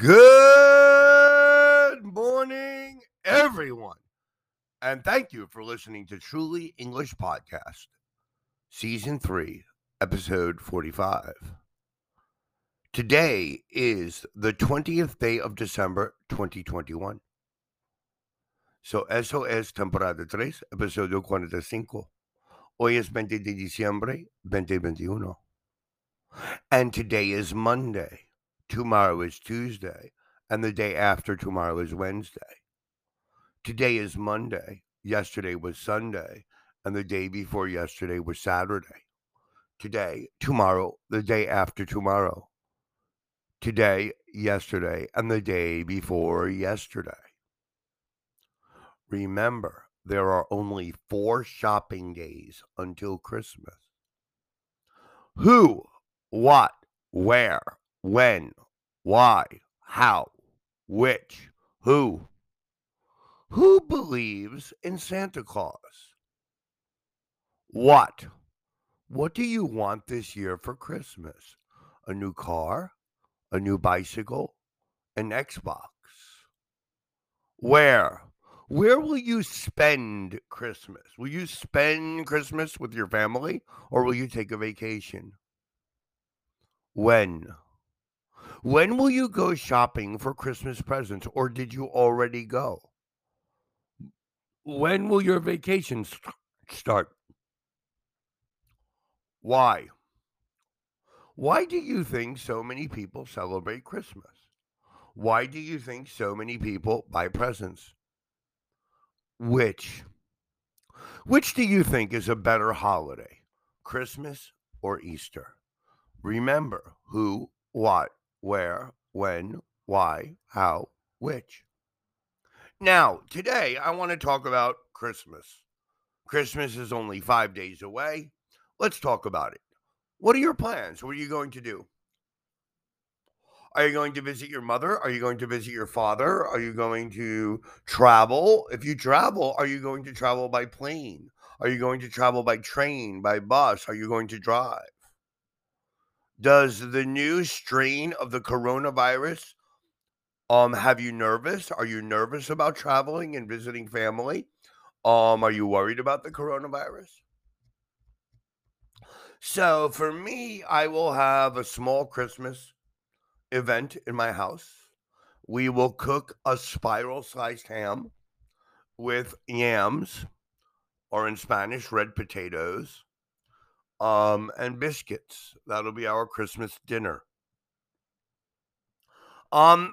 Good morning, everyone. And thank you for listening to Truly English Podcast, Season 3, Episode 45. Today is the 20th day of December 2021. So, eso es temporada 3, episodio 45. Hoy es 20 de diciembre 2021. And today is Monday. Tomorrow is Tuesday. And the day after tomorrow is Wednesday. Today is Monday. Yesterday was Sunday. And the day before yesterday was Saturday. Today, tomorrow, the day after tomorrow. Today, yesterday, and the day before yesterday. Remember, there are only four shopping days until Christmas. Who, what, where, when, why, how, which, who. Who believes in Santa Claus? What? What do you want this year for Christmas? A new car? A new bicycle? An Xbox? Where? Where will you spend Christmas? Will you spend Christmas with your family or will you take a vacation? When? When will you go shopping for Christmas presents or did you already go? When will your vacation st- start? Why? Why do you think so many people celebrate Christmas? Why do you think so many people buy presents? Which? Which do you think is a better holiday, Christmas or Easter? Remember who, what, where, when, why, how, which. Now, today I want to talk about Christmas. Christmas is only five days away. Let's talk about it. What are your plans? What are you going to do? Are you going to visit your mother? Are you going to visit your father? Are you going to travel? If you travel, are you going to travel by plane? Are you going to travel by train, by bus? Are you going to drive? Does the new strain of the coronavirus um have you nervous? Are you nervous about traveling and visiting family? Um are you worried about the coronavirus? So for me, I will have a small Christmas event in my house. We will cook a spiral sliced ham with yams, or in Spanish, red potatoes, um, and biscuits. That'll be our Christmas dinner. Um,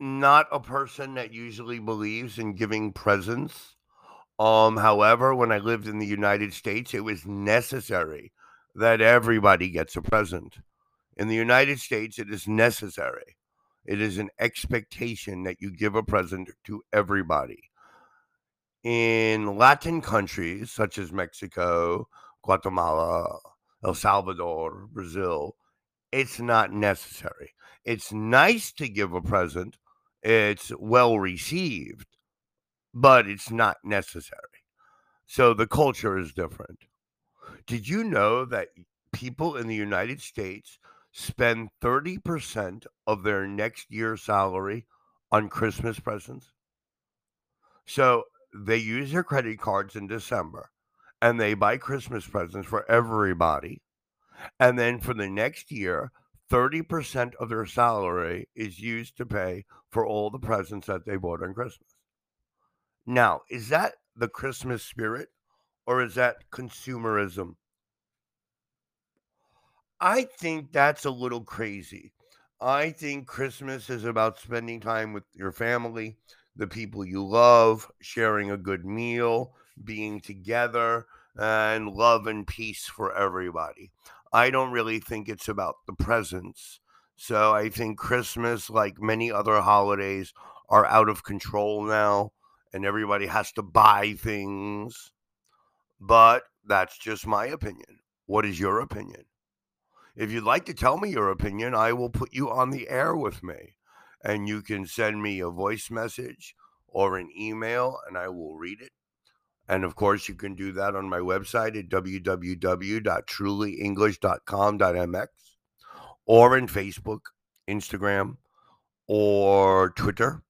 not a person that usually believes in giving presents. Um, however, when I lived in the United States, it was necessary that everybody gets a present. In the United States, it is necessary. It is an expectation that you give a present to everybody. In Latin countries such as Mexico, Guatemala, El Salvador, Brazil, it's not necessary. It's nice to give a present, it's well received, but it's not necessary. So the culture is different. Did you know that people in the United States spend 30% of their next year's salary on Christmas presents? So they use their credit cards in December and they buy Christmas presents for everybody. And then for the next year, 30% of their salary is used to pay for all the presents that they bought on Christmas. Now, is that the Christmas spirit or is that consumerism? I think that's a little crazy. I think Christmas is about spending time with your family, the people you love, sharing a good meal, being together, and love and peace for everybody. I don't really think it's about the presents. So I think Christmas, like many other holidays, are out of control now, and everybody has to buy things. But that's just my opinion. What is your opinion? If you'd like to tell me your opinion, I will put you on the air with me. And you can send me a voice message or an email, and I will read it. And of course, you can do that on my website at www.trulyenglish.com.mx or in Facebook, Instagram, or Twitter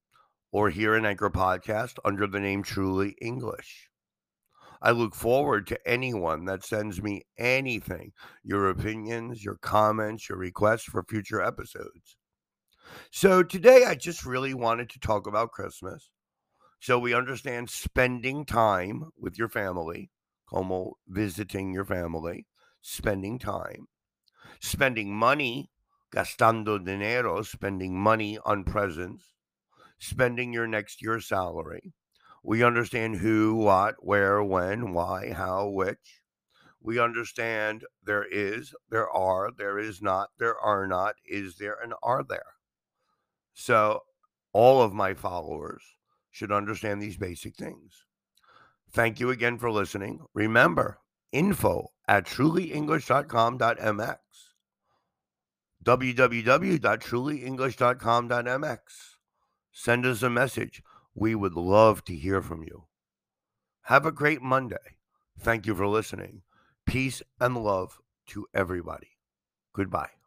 or here in Anchor Podcast under the name Truly English. I look forward to anyone that sends me anything your opinions, your comments, your requests for future episodes. So today I just really wanted to talk about Christmas. So we understand spending time with your family, como visiting your family, spending time, spending money, gastando dinero, spending money on presents, spending your next year's salary, we understand who, what, where, when, why, how, which. We understand there is, there are, there is not, there are not, is there, and are there. So all of my followers should understand these basic things. Thank you again for listening. Remember, info at trulyenglish.com.mx www.trulyenglish.com.mx. Send us a message. We would love to hear from you. Have a great Monday. Thank you for listening. Peace and love to everybody. Goodbye.